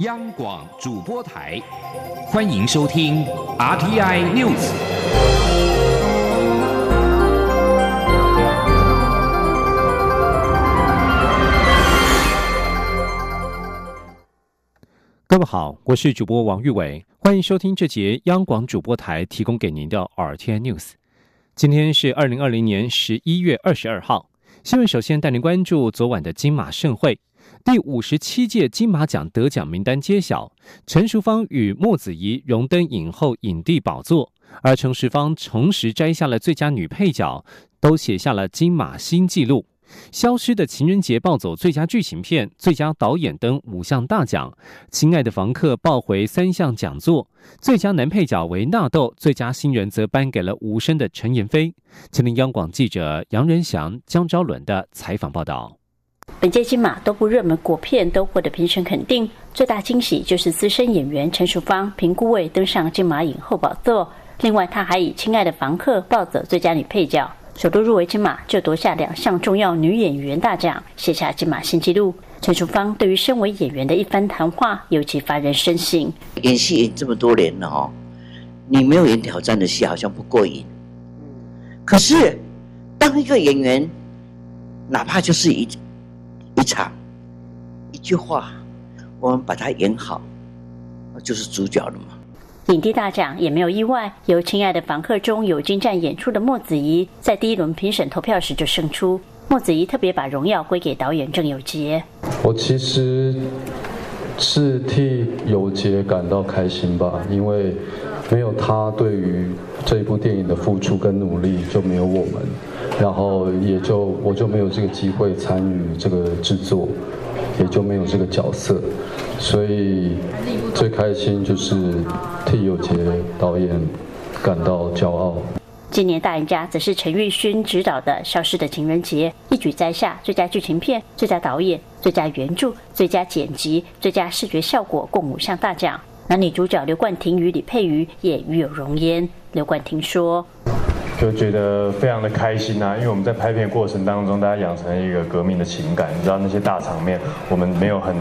央广主播台，欢迎收听 RTI News。各位好，我是主播王玉伟，欢迎收听这节央广主播台提供给您的 RTI News。今天是二零二零年十一月二十二号，新闻首先带您关注昨晚的金马盛会。第五十七届金马奖得奖名单揭晓，陈淑芳与莫子仪荣登影后影帝宝座，而陈淑芳同时摘下了最佳女配角，都写下了金马新纪录。消失的情人节抱走最佳剧情片、最佳导演等五项大奖，亲爱的房客抱回三项讲座，最佳男配角为纳豆，最佳新人则颁给了无声的陈妍霏。吉林央广记者杨仁祥、江昭伦的采访报道。本届金马多部热门国片都获得评审肯定，最大惊喜就是资深演员陈淑芳评估位登上金马影后宝座。另外，她还以《亲爱的房客》抱走最佳女配角，首度入围金马就夺下两项重要女演员大奖，写下金马新纪录。陈淑芳对于身为演员的一番谈话，尤其发人深省。演戏演这么多年了哦，你没有演挑战的戏，好像不过瘾。可是，当一个演员，哪怕就是一。一场，一句话，我们把它演好，就是主角了嘛。影帝大奖也没有意外，由《亲爱的房客》中有精湛演出的莫子仪，在第一轮评审投票时就胜出。莫子仪特别把荣耀归给导演郑有杰。我其实是替有杰感到开心吧，因为没有他对于这部电影的付出跟努力，就没有我们。然后也就我就没有这个机会参与这个制作，也就没有这个角色，所以最开心就是替有杰导演感到骄傲。今年大赢家则是陈玉勋执导的《消失的情人节》，一举摘下最佳剧情片、最佳导演、最佳原著、最佳剪辑、最佳视觉效果共五项大奖。男女主角刘冠廷与李佩瑜也与有荣焉。刘冠廷说。就觉得非常的开心啊，因为我们在拍片过程当中，大家养成了一个革命的情感。你知道那些大场面，我们没有很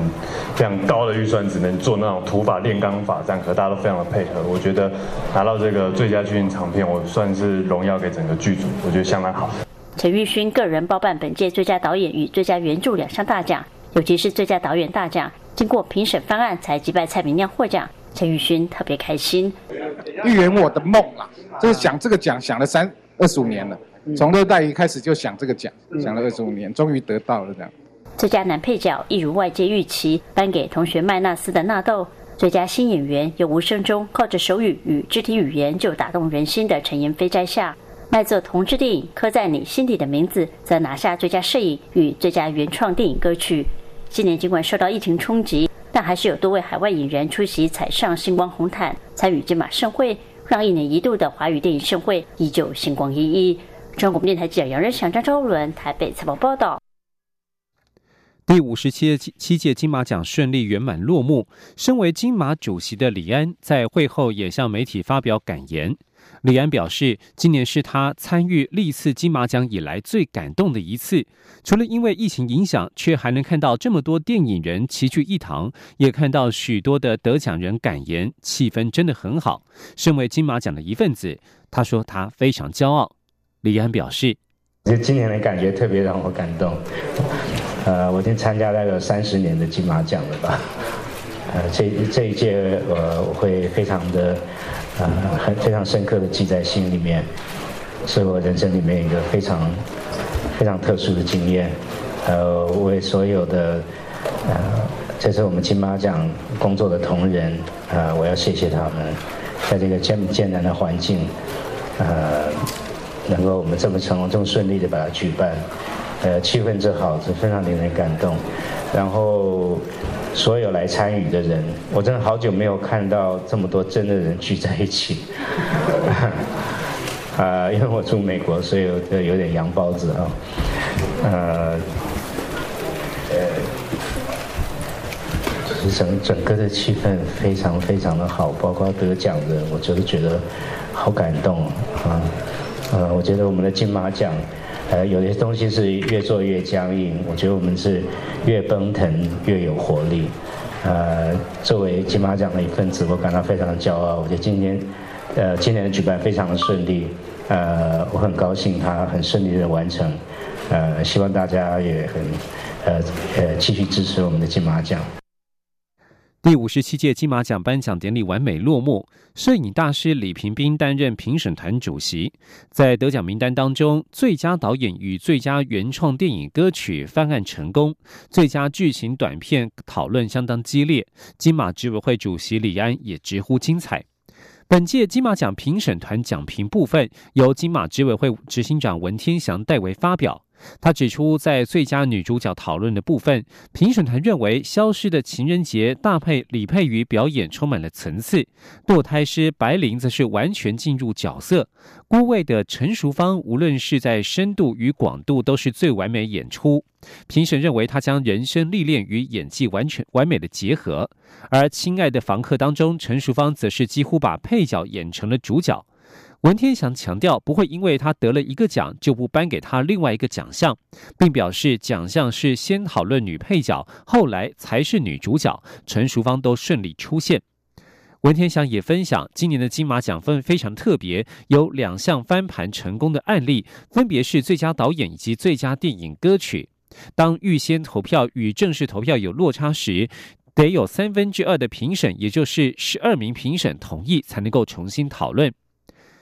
非常高的预算，只能做那种土法炼钢法战，可大家都非常的配合。我觉得拿到这个最佳剧情长片，我算是荣耀给整个剧组，我觉得相当好。陈玉勋个人包办本届最佳导演与最佳原著两项大奖，尤其是最佳导演大奖，经过评审方案才击败蔡明亮获奖。陈玉勋特别开心，预言我的梦啦！就是想这个奖，想了三二十五年了，从热带一开始就想这个奖，想了二十五年，终于得到了这样。最佳男配角一如外界预期，颁给同学麦纳斯的纳豆。最佳新演员由无声中靠着手语与肢体语言就打动人心的陈妍霏摘下。卖座同志电影《刻在你心底的名字》则拿下最佳摄影与最佳原创电影歌曲。今年尽管受到疫情冲击。但还是有多位海外影人出席彩上星光红毯，参与金马盛会，让一年一度的华语电影盛会依旧星光熠熠。中国电台记者杨仁祥、张昭伦台北采访报道。第五十七七届金马奖顺利圆满落幕，身为金马主席的李安在会后也向媒体发表感言。李安表示，今年是他参与历次金马奖以来最感动的一次。除了因为疫情影响，却还能看到这么多电影人齐聚一堂，也看到许多的得奖人感言，气氛真的很好。身为金马奖的一份子，他说他非常骄傲。李安表示，就今年的感觉特别让我感动。呃，我已经参加了有三十年的金马奖了吧？呃，这这一届呃，我会非常的。呃，很非常深刻的记在心里面，是我人生里面一个非常非常特殊的经验。呃，为所有的呃，这是我们金马奖工作的同仁，呃，我要谢谢他们，在这个艰艰难的环境，呃，能够我们这么成功、这么顺利的把它举办，呃，气氛之好是非常令人感动。然后。所有来参与的人，我真的好久没有看到这么多真的人聚在一起。啊，因为我住美国，所以有有点洋包子啊。呃，呃，整整个的气氛非常非常的好，包括得奖的，我就是觉得好感动啊。呃，我觉得我们的金马奖。呃，有些东西是越做越僵硬，我觉得我们是越奔腾越有活力。呃，作为金马奖的一份子，我感到非常的骄傲。我觉得今天，呃，今年的举办非常的顺利，呃，我很高兴它很顺利的完成，呃，希望大家也很，呃呃，继续支持我们的金马奖。第五十七届金马奖颁奖典礼完美落幕，摄影大师李平斌担任评审团主席。在得奖名单当中，最佳导演与最佳原创电影歌曲翻案成功，最佳剧情短片讨论相当激烈。金马执委会主席李安也直呼精彩。本届金马奖评审团奖评部分由金马执委会执行长文天祥代为发表。他指出，在最佳女主角讨论的部分，评审团认为《消失的情人节》大配李佩瑜表演充满了层次，堕胎师白灵则是完全进入角色，孤位的陈淑芳无论是在深度与广度都是最完美演出。评审认为他将人生历练与演技完全完美的结合，而《亲爱的房客》当中，陈淑芳则是几乎把配角演成了主角。文天祥强调，不会因为他得了一个奖就不颁给他另外一个奖项，并表示奖项是先讨论女配角，后来才是女主角。陈淑芳都顺利出现。文天祥也分享，今年的金马奖分非常特别，有两项翻盘成功的案例，分别是最佳导演以及最佳电影歌曲。当预先投票与正式投票有落差时，得有三分之二的评审，也就是十二名评审同意，才能够重新讨论。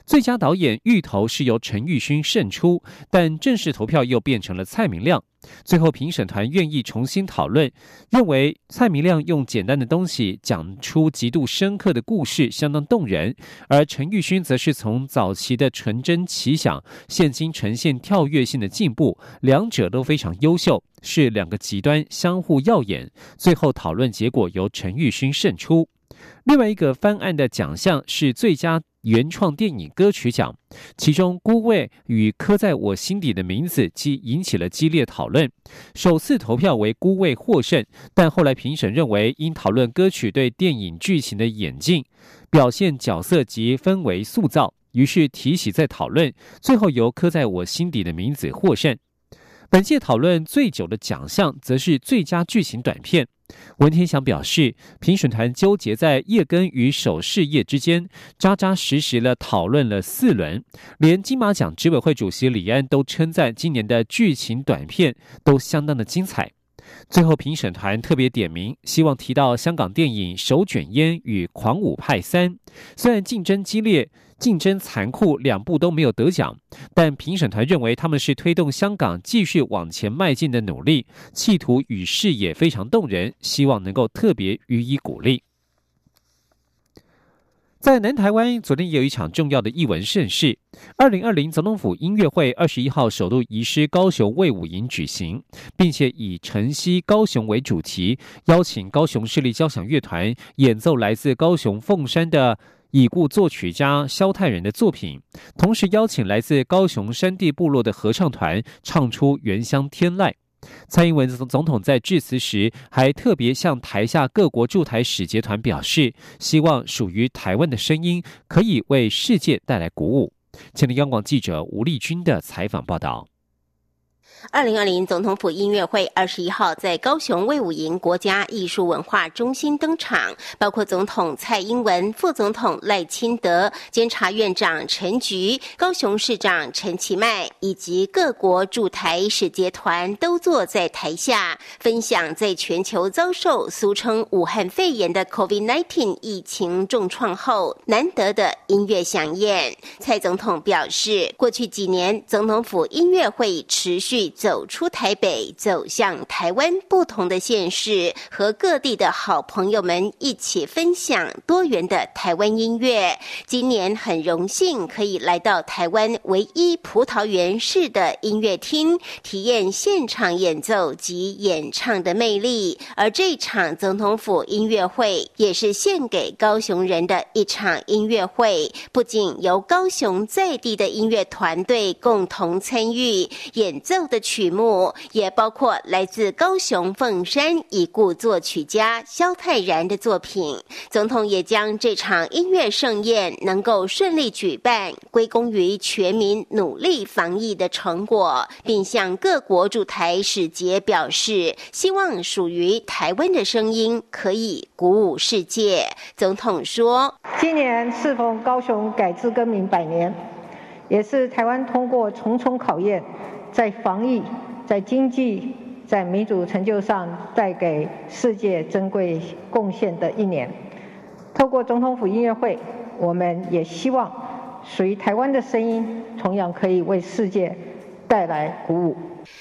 最佳导演芋头是由陈玉勋胜出，但正式投票又变成了蔡明亮。最后评审团愿意重新讨论，认为蔡明亮用简单的东西讲出极度深刻的故事，相当动人；而陈玉勋则是从早期的纯真奇想，现今呈现跳跃性的进步，两者都非常优秀，是两个极端相互耀眼。最后讨论结果由陈玉勋胜出。另外一个翻案的奖项是最佳。原创电影歌曲奖，其中《孤味》与《刻在我心底的名字》即引起了激烈讨论。首次投票为《孤味》获胜，但后来评审认为，因讨论歌曲对电影剧情的演进、表现角色及氛围塑造，于是提起再讨论，最后由《刻在我心底的名字》获胜。本届讨论最久的奖项，则是最佳剧情短片。文天祥表示，评审团纠结在叶根与首饰业之间，扎扎实实的讨论了四轮，连金马奖执委会主席李安都称赞今年的剧情短片都相当的精彩。最后，评审团特别点名，希望提到香港电影《手卷烟》与《狂舞派三》，虽然竞争激烈。竞争残酷，两部都没有得奖，但评审团认为他们是推动香港继续往前迈进的努力，企图与视野非常动人，希望能够特别予以鼓励。在南台湾，昨天也有一场重要的艺文盛事——二零二零总统府音乐会，二十一号首度移师高雄卫武营举行，并且以晨曦高雄为主题，邀请高雄市立交响乐团演奏来自高雄凤山的。已故作曲家萧泰仁的作品，同时邀请来自高雄山地部落的合唱团唱出《原乡天籁》。蔡英文总统在致辞时还特别向台下各国驻台使节团表示，希望属于台湾的声音可以为世界带来鼓舞。前的央广记者吴丽君的采访报道。二零二零总统府音乐会二十一号在高雄卫武营国家艺术文化中心登场，包括总统蔡英文、副总统赖清德、监察院长陈菊、高雄市长陈其迈以及各国驻台使节团都坐在台下，分享在全球遭受俗称武汉肺炎的 COVID-19 疫情重创后难得的音乐响宴。蔡总统表示，过去几年总统府音乐会持续。走出台北，走向台湾不同的县市，和各地的好朋友们一起分享多元的台湾音乐。今年很荣幸可以来到台湾唯一葡萄园式的音乐厅，体验现场演奏及演唱的魅力。而这场总统府音乐会也是献给高雄人的一场音乐会，不仅由高雄在地的音乐团队共同参与演奏的。的曲目，也包括来自高雄凤山已故作曲家萧泰然的作品。总统也将这场音乐盛宴能够顺利举办，归功于全民努力防疫的成果，并向各国驻台使节表示，希望属于台湾的声音可以鼓舞世界。总统说：“今年适逢高雄改制更名百年。”也是台湾通过重重考验，在防疫、在经济、在民主成就上带给世界珍贵贡献的一年。透过总统府音乐会，我们也希望属于台湾的声音，同样可以为世界带来鼓舞。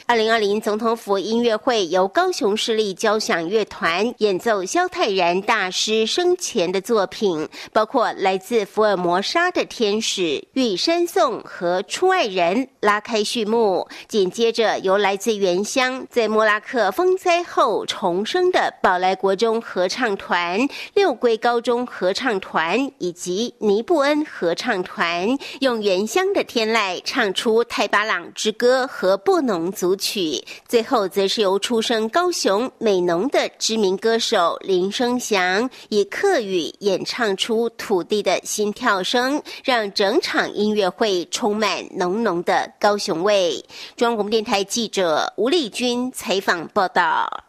二零二零总统府音乐会由高雄市立交响乐团演奏萧泰然大师生前的作品，包括来自福尔摩沙的天使、玉山颂和出爱人拉开序幕。紧接着由来自原乡在莫拉克风灾后重生的宝来国中合唱团、六龟高中合唱团以及尼布恩合唱团，用原乡的天籁唱出泰巴朗之歌和布农。组曲，最后则是由出生高雄美浓的知名歌手林生祥以客语演唱出土地的心跳声，让整场音乐会充满浓浓的高雄味。中央广播电台记者吴丽君采访报道。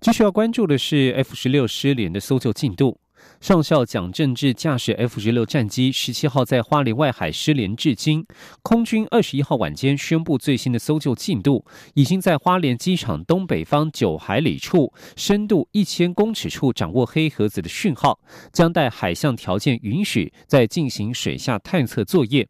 继续要关注的是 F 十六失联的搜救进度。上校蒋正志驾驶 F 十六战机十七号在花莲外海失联至今，空军二十一号晚间宣布最新的搜救进度，已经在花莲机场东北方九海里处，深度一千公尺处掌握黑盒子的讯号，将待海象条件允许再进行水下探测作业。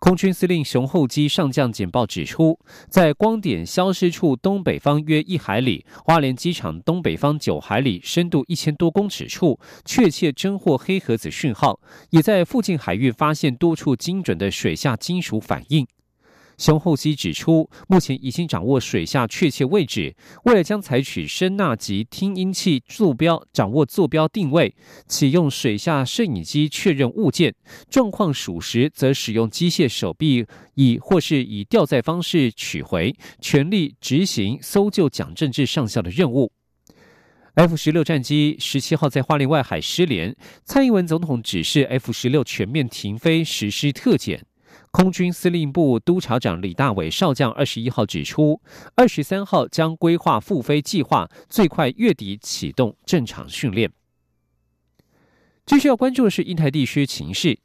空军司令熊厚基上将简报指出，在光点消失处东北方约一海里，花莲机场东北方九海里，深度一千多公尺处，确切侦获黑盒子讯号，也在附近海域发现多处精准的水下金属反应。熊厚基指出，目前已经掌握水下确切位置，未来将采取声纳及听音器坐标，掌握坐标定位，启用水下摄影机确认物件状况属实，则使用机械手臂以或是以吊载方式取回，全力执行搜救蒋正治上校的任务。F 十六战机十七号在花莲外海失联，蔡英文总统指示 F 十六全面停飞，实施特检。空军司令部督察长李大伟少将二十一号指出，二十三号将规划复飞计划，最快月底启动正常训练。继续要关注的是印太地区情势。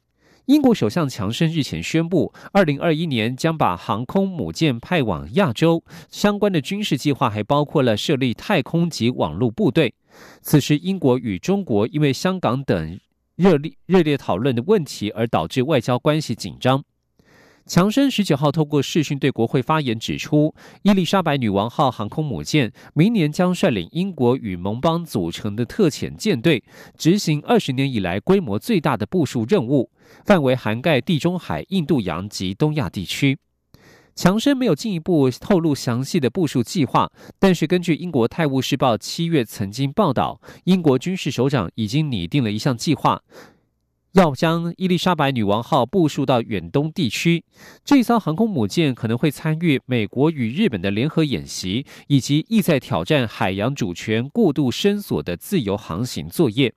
英国首相强生日前宣布，二零二一年将把航空母舰派往亚洲，相关的军事计划还包括了设立太空及网络部队。此时，英国与中国因为香港等热烈热烈讨论的问题而导致外交关系紧张。强生十九号透过视讯对国会发言指出，伊丽莎白女王号航空母舰明年将率领英国与盟邦组成的特遣舰队，执行二十年以来规模最大的部署任务，范围涵盖地中海、印度洋及东亚地区。强生没有进一步透露详细的部署计划，但是根据英国《泰晤士报》七月曾经报道，英国军事首长已经拟定了一项计划。要将伊丽莎白女王号部署到远东地区，这艘航空母舰可能会参与美国与日本的联合演习，以及意在挑战海洋主权过度伸缩的自由航行作业。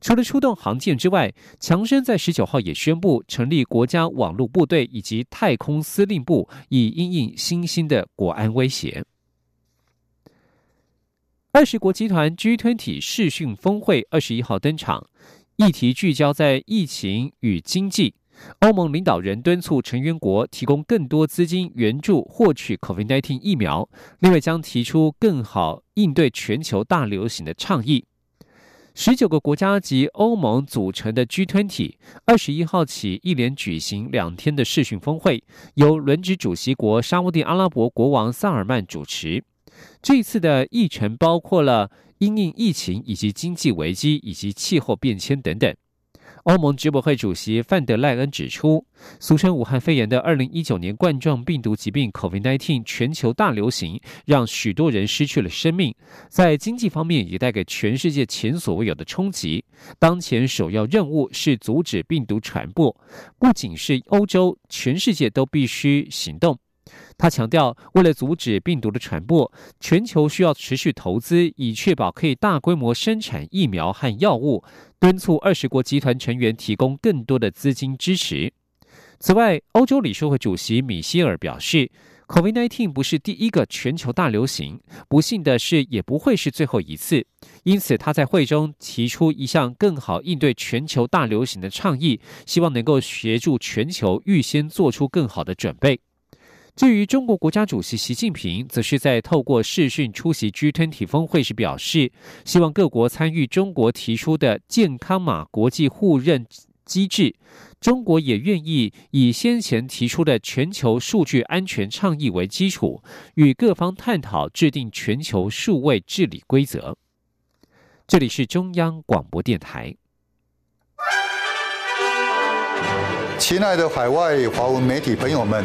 除了出动航舰之外，强生在十九号也宣布成立国家网络部队以及太空司令部，以应应新兴的国安威胁。二十国集团 G20 视讯峰会二十一号登场。议题聚焦在疫情与经济。欧盟领导人敦促成员国提供更多资金援助获取 COVID-19 疫苗，另外将提出更好应对全球大流行的倡议。十九个国家及欧盟组成的 G20 二十一号起一连举行两天的视讯峰会，由轮值主席国沙地阿拉伯国王萨尔曼主持。这次的议程包括了。因应疫情以及经济危机以及气候变迁等等，欧盟执委会主席范德赖恩指出，俗称武汉肺炎的二零一九年冠状病毒疾病 （COVID-19） 全球大流行，让许多人失去了生命，在经济方面也带给全世界前所未有的冲击。当前首要任务是阻止病毒传播，不仅是欧洲，全世界都必须行动。他强调，为了阻止病毒的传播，全球需要持续投资，以确保可以大规模生产疫苗和药物，敦促二十国集团成员提供更多的资金支持。此外，欧洲理事会主席米歇尔表示，COVID-19 不是第一个全球大流行，不幸的是，也不会是最后一次。因此，他在会中提出一项更好应对全球大流行的倡议，希望能够协助全球预先做出更好的准备。至于中国国家主席习近平，则是在透过视讯出席 G20 峰会时表示，希望各国参与中国提出的健康码国际互认机制。中国也愿意以先前提出的全球数据安全倡议为基础，与各方探讨制定全球数位治理规则。这里是中央广播电台。亲爱的海外华文媒体朋友们。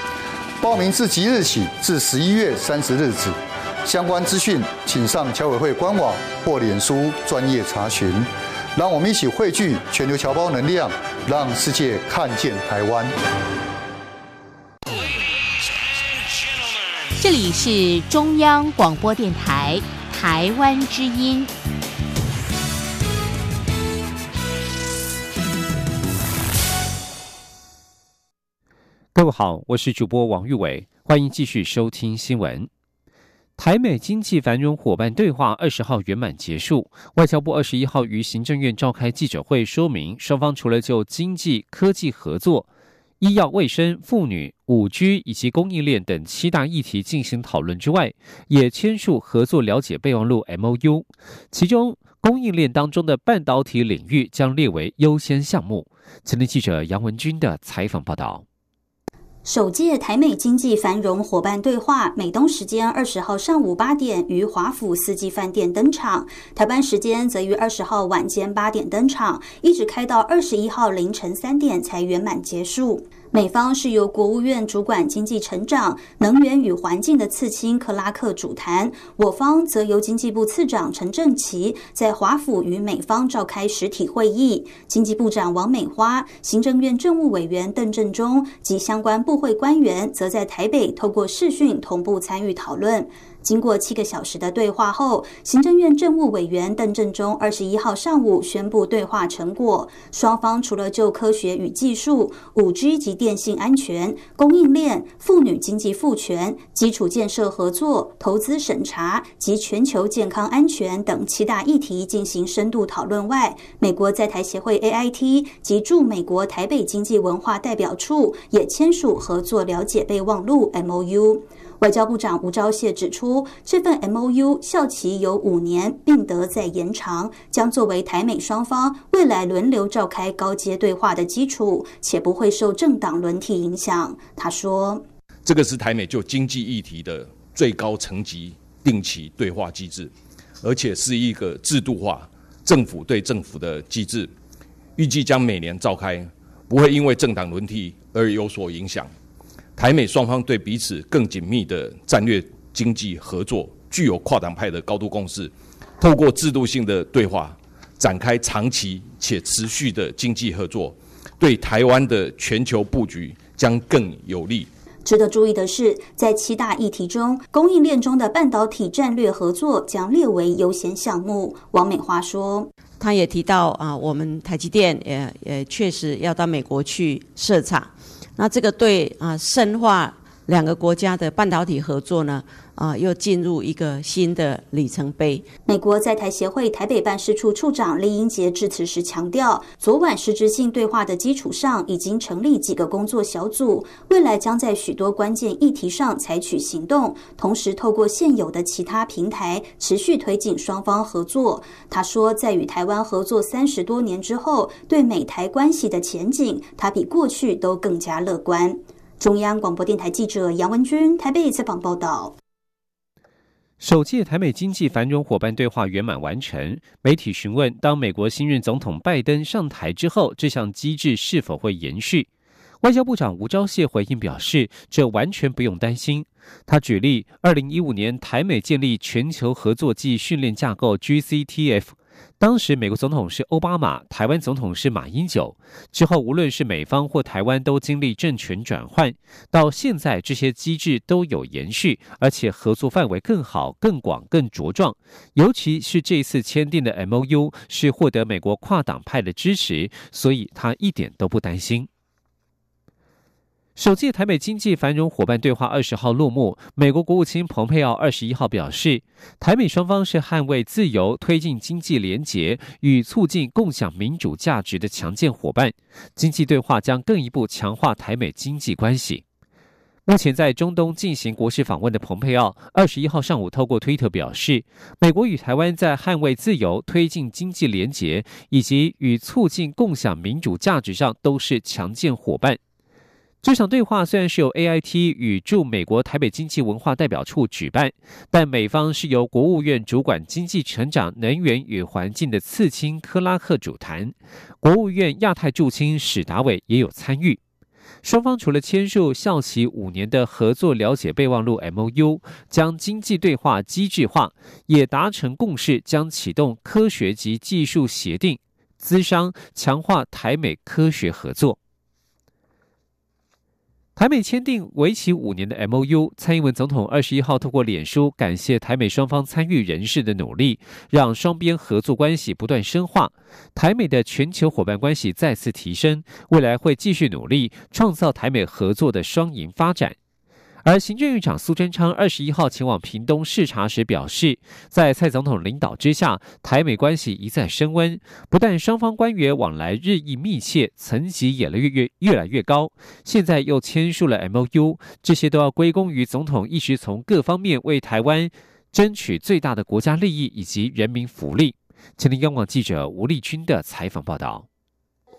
报名自即日起至十一月三十日止，相关资讯请上侨委会官网或脸书专业查询。让我们一起汇聚全球侨胞能量，让世界看见台湾。这里是中央广播电台台湾之音。各位好，我是主播王玉伟，欢迎继续收听新闻。台美经济繁荣伙伴对话二十号圆满结束，外交部二十一号于行政院召开记者会，说明双方除了就经济、科技合作、医药卫生、妇女、五 G 以及供应链等七大议题进行讨论之外，也签署合作了解备忘录 （MOU），其中供应链当中的半导体领域将列为优先项目。前天记者杨文军的采访报道。首届台美经济繁荣伙伴对话，美东时间二十号上午八点于华府四季饭店登场，台湾时间则于二十号晚间八点登场，一直开到二十一号凌晨三点才圆满结束。美方是由国务院主管经济成长、能源与环境的次卿克拉克主谈，我方则由经济部次长陈正奇在华府与美方召开实体会议，经济部长王美花、行政院政务委员邓振中及相关部会官员则在台北透过视讯同步参与讨论。经过七个小时的对话后，行政院政务委员邓振中二十一号上午宣布对话成果。双方除了就科学与技术、五 G 及电信安全、供应链、妇女经济赋权、基础建设合作、投资审查及全球健康安全等七大议题进行深度讨论外，美国在台协会 AIT 及驻美国台北经济文化代表处也签署合作了解备忘录 MOU。外交部长吴钊燮指出，这份 M O U 效期有五年，并得再延长，将作为台美双方未来轮流召开高阶对话的基础，且不会受政党轮替影响。他说：“这个是台美就经济议题的最高层级定期对话机制，而且是一个制度化政府对政府的机制，预计将每年召开，不会因为政党轮替而有所影响。”台美双方对彼此更紧密的战略经济合作具有跨党派的高度共识，透过制度性的对话展开长期且持续的经济合作，对台湾的全球布局将更有利。值得注意的是，在七大议题中，供应链中的半导体战略合作将列为优先项目。王美华说：“他也提到啊，我们台积电也也确实要到美国去设厂。”那这个对啊，深化两个国家的半导体合作呢？啊，又进入一个新的里程碑。美国在台协会台北办事处处长李英杰致辞时强调，昨晚实质性对话的基础上，已经成立几个工作小组，未来将在许多关键议题上采取行动，同时透过现有的其他平台持续推进双方合作。他说，在与台湾合作三十多年之后，对美台关系的前景，他比过去都更加乐观。中央广播电台记者杨文君台北采访报道。首届台美经济繁荣伙伴对话圆满完成。媒体询问，当美国新任总统拜登上台之后，这项机制是否会延续？外交部长吴钊燮回应表示，这完全不用担心。他举例，二零一五年台美建立全球合作暨训练架构 GCTF。当时美国总统是奥巴马，台湾总统是马英九。之后无论是美方或台湾都经历政权转换，到现在这些机制都有延续，而且合作范围更好、更广、更茁壮。尤其是这次签订的 MOU 是获得美国跨党派的支持，所以他一点都不担心。首届台美经济繁荣伙伴对话二十号落幕。美国国务卿蓬佩奥二十一号表示，台美双方是捍卫自由、推进经济联结与促进共享民主价值的强健伙伴。经济对话将更一步强化台美经济关系。目前在中东进行国事访问的蓬佩奥二十一号上午透过推特表示，美国与台湾在捍卫自由、推进经济联结以及与促进共享民主价值上都是强健伙伴。这场对话虽然是由 AIT 与驻美国台北经济文化代表处举办，但美方是由国务院主管经济成长、能源与环境的次卿克拉克主谈，国务院亚太驻青史达伟也有参与。双方除了签署效期五年的合作了解备忘录 MOU，将经济对话机制化，也达成共识，将启动科学及技术协定，资商强化台美科学合作。台美签订为期五年的 MOU，蔡英文总统二十一号透过脸书感谢台美双方参与人士的努力，让双边合作关系不断深化，台美的全球伙伴关系再次提升，未来会继续努力创造台美合作的双赢发展。而行政院长苏贞昌二十一号前往屏东视察时表示，在蔡总统领导之下，台美关系一再升温，不但双方官员往来日益密切，层级也越越越来越高。现在又签署了 MOU，这些都要归功于总统一直从各方面为台湾争取最大的国家利益以及人民福利。前天央广记者吴丽君的采访报道。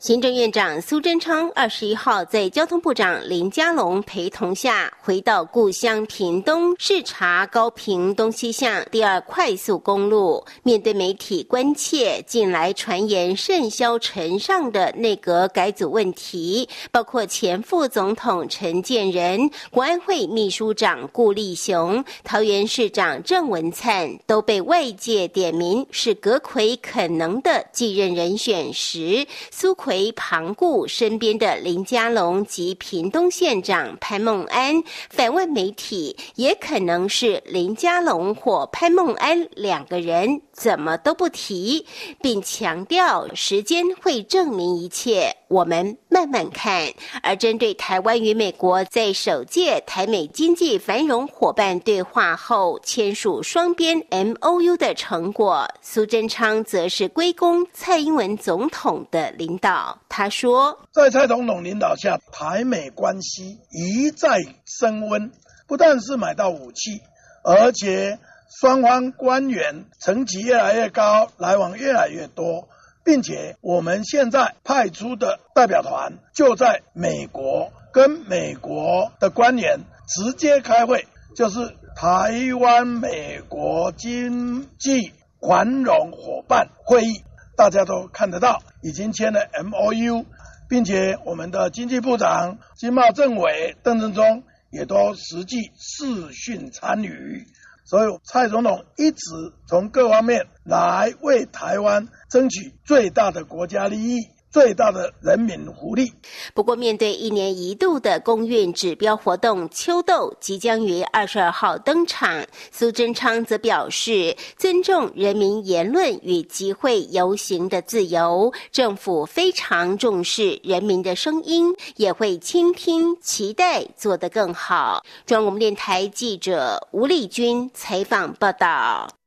行政院长苏贞昌二十一号在交通部长林佳龙陪同下，回到故乡屏东视察高屏东西向第二快速公路。面对媒体关切，近来传言甚嚣尘上的内阁改组问题，包括前副总统陈建仁、国安会秘书长顾立雄、桃园市长郑文灿，都被外界点名是阁魁可能的继任人选时，苏奎。为旁顾身边的林佳龙及屏东县长潘孟安反问媒体，也可能是林佳龙或潘孟安两个人怎么都不提，并强调时间会证明一切，我们慢慢看。而针对台湾与美国在首届台美经济繁荣伙伴对话后签署双边 M O U 的成果，苏贞昌则是归功蔡英文总统的领导。他说，在蔡总统领导下，台美关系一再升温，不但是买到武器，而且双方官员层级越来越高，来往越来越多，并且我们现在派出的代表团就在美国，跟美国的官员直接开会，就是台湾美国经济繁荣伙伴会议。大家都看得到，已经签了 M O U，并且我们的经济部长经贸政委邓正中也都实际视讯参与，所以蔡总统一直从各方面来为台湾争取最大的国家利益。最大的人民福利。不过，面对一年一度的公运指标活动秋斗即将于二十二号登场，苏贞昌则表示，尊重人民言论与集会游行的自由，政府非常重视人民的声音，也会倾听，期待做得更好。中央广播电台记者吴丽君采访报道。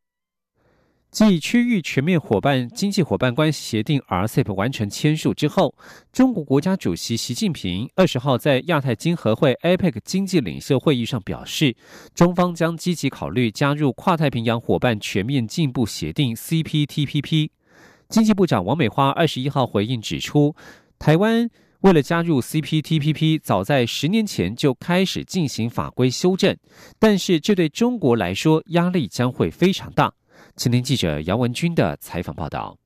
继区域全面伙伴经济伙伴关系协定 （RCEP） 完成签署之后，中国国家主席习近平二十号在亚太经合会 （APEC） 经济领袖会议上表示，中方将积极考虑加入跨太平洋伙伴全面进步协定 （CPTPP）。经济部长王美花二十一号回应指出，台湾。为了加入 CPTPP，早在十年前就开始进行法规修正，但是这对中国来说压力将会非常大。请听记者杨文军的采访报道。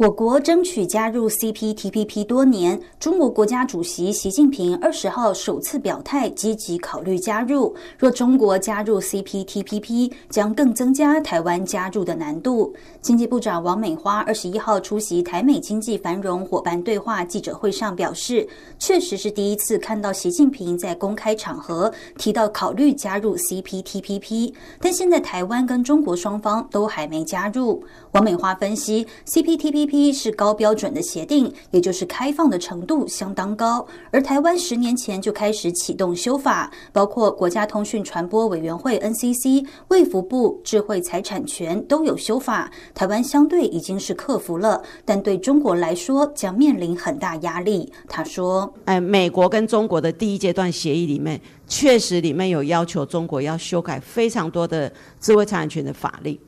我国争取加入 CPTPP 多年，中国国家主席习近平二十号首次表态，积极考虑加入。若中国加入 CPTPP，将更增加台湾加入的难度。经济部长王美花二十一号出席台美经济繁荣伙伴对话记者会上表示，确实是第一次看到习近平在公开场合提到考虑加入 CPTPP，但现在台湾跟中国双方都还没加入。王美花分析，CPTPP。是高标准的协定，也就是开放的程度相当高。而台湾十年前就开始启动修法，包括国家通讯传播委员会 NCC、卫福部智慧财产权都有修法。台湾相对已经是克服了，但对中国来说将面临很大压力。他说：“哎，美国跟中国的第一阶段协议里面，确实里面有要求中国要修改非常多的智慧财产权的法律。”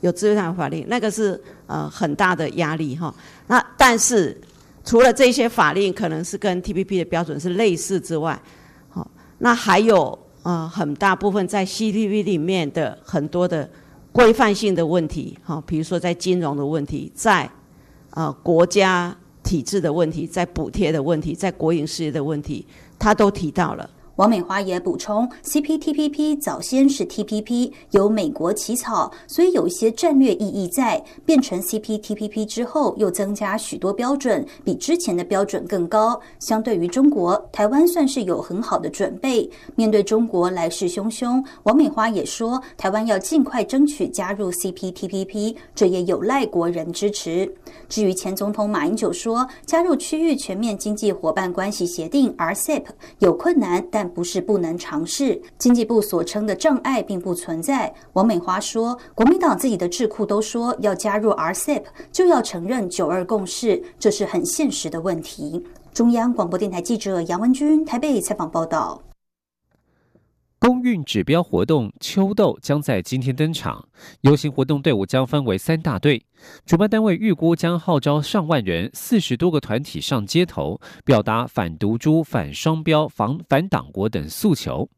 有智慧财产法令，那个是呃很大的压力哈。那但是除了这些法令可能是跟 TPP 的标准是类似之外，好，那还有呃很大部分在 CTP 里面的很多的规范性的问题，哈，比如说在金融的问题，在呃国家体制的问题，在补贴的问题，在国营事业的问题，他都提到了。王美花也补充，CPTPP 早先是 TPP，由美国起草，所以有一些战略意义在。变成 CPTPP 之后，又增加许多标准，比之前的标准更高。相对于中国，台湾算是有很好的准备。面对中国来势汹汹，王美花也说，台湾要尽快争取加入 CPTPP，这也有赖国人支持。至于前总统马英九说，加入区域全面经济伙伴关系协定 RCEP 有困难，但不是不能尝试。经济部所称的障碍并不存在。王美花说，国民党自己的智库都说要加入 RCEP，就要承认九二共识，这是很现实的问题。中央广播电台记者杨文军台北采访报道。公运指标活动秋斗将在今天登场，游行活动队伍将分为三大队，主办单位预估将号召上万人、四十多个团体上街头，表达反毒株、反双标、反反党国等诉求。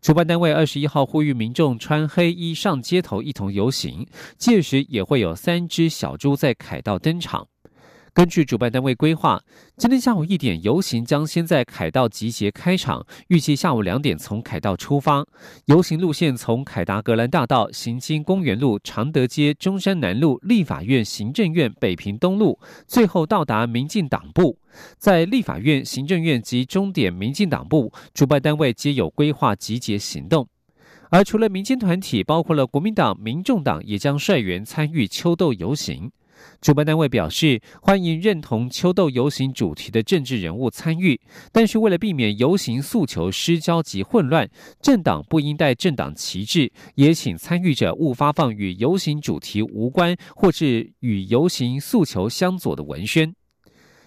主办单位二十一号呼吁民众穿黑衣上街头一同游行，届时也会有三只小猪在凯道登场。根据主办单位规划，今天下午一点游行将先在凯道集结开场，预计下午两点从凯道出发。游行路线从凯达格兰大道行经公园路、常德街、中山南路、立法院、行政院、北平东路，最后到达民进党部。在立法院、行政院及终点民进党部，主办单位皆有规划集结行动。而除了民间团体，包括了国民党、民众党，也将率员参与秋斗游行。主办单位表示，欢迎认同秋豆游行主题的政治人物参与，但是为了避免游行诉求失焦及混乱，政党不应带政党旗帜，也请参与者勿发放与游行主题无关或是与游行诉求相左的文宣。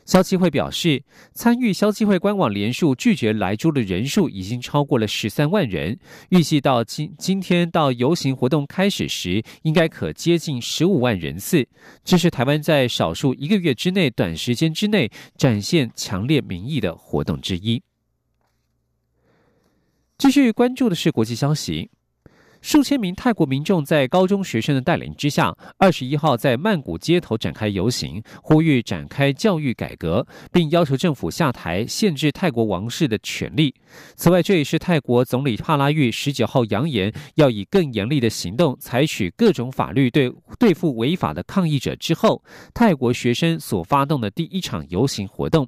消基会表示，参与消基会官网连数拒绝来租的人数已经超过了十三万人，预计到今今天到游行活动开始时，应该可接近十五万人次。这是台湾在少数一个月之内、短时间之内展现强烈民意的活动之一。继续关注的是国际消息。数千名泰国民众在高中学生的带领之下，二十一号在曼谷街头展开游行，呼吁展开教育改革，并要求政府下台，限制泰国王室的权利。此外，这也是泰国总理帕拉育十九号扬言要以更严厉的行动采取各种法律对对付违法的抗议者之后，泰国学生所发动的第一场游行活动。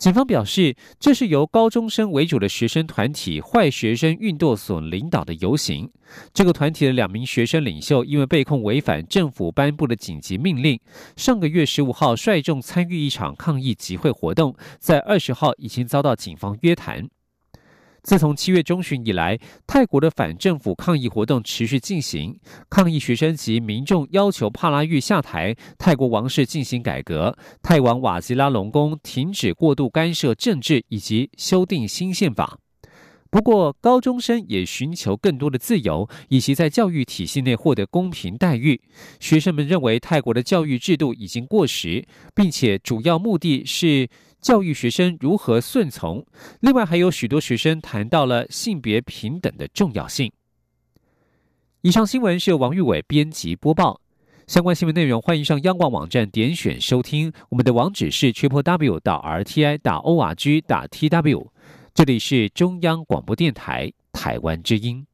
警方表示，这是由高中生为主的学生团体“坏学生运动”所领导的游行。这个团体的两名学生领袖因为被控违反政府颁布的紧急命令，上个月十五号率众参与一场抗议集会活动，在二十号已经遭到警方约谈。自从七月中旬以来，泰国的反政府抗议活动持续进行。抗议学生及民众要求帕拉育下台，泰国王室进行改革，泰王瓦吉拉隆功停止过度干涉政治，以及修订新宪法。不过，高中生也寻求更多的自由，以及在教育体系内获得公平待遇。学生们认为泰国的教育制度已经过时，并且主要目的是教育学生如何顺从。另外，还有许多学生谈到了性别平等的重要性。以上新闻是由王玉伟编辑播报。相关新闻内容，欢迎上央广网站点选收听。我们的网址是 triple w 到 r t i 打 o r g 打 t w。这里是中央广播电台台湾之音。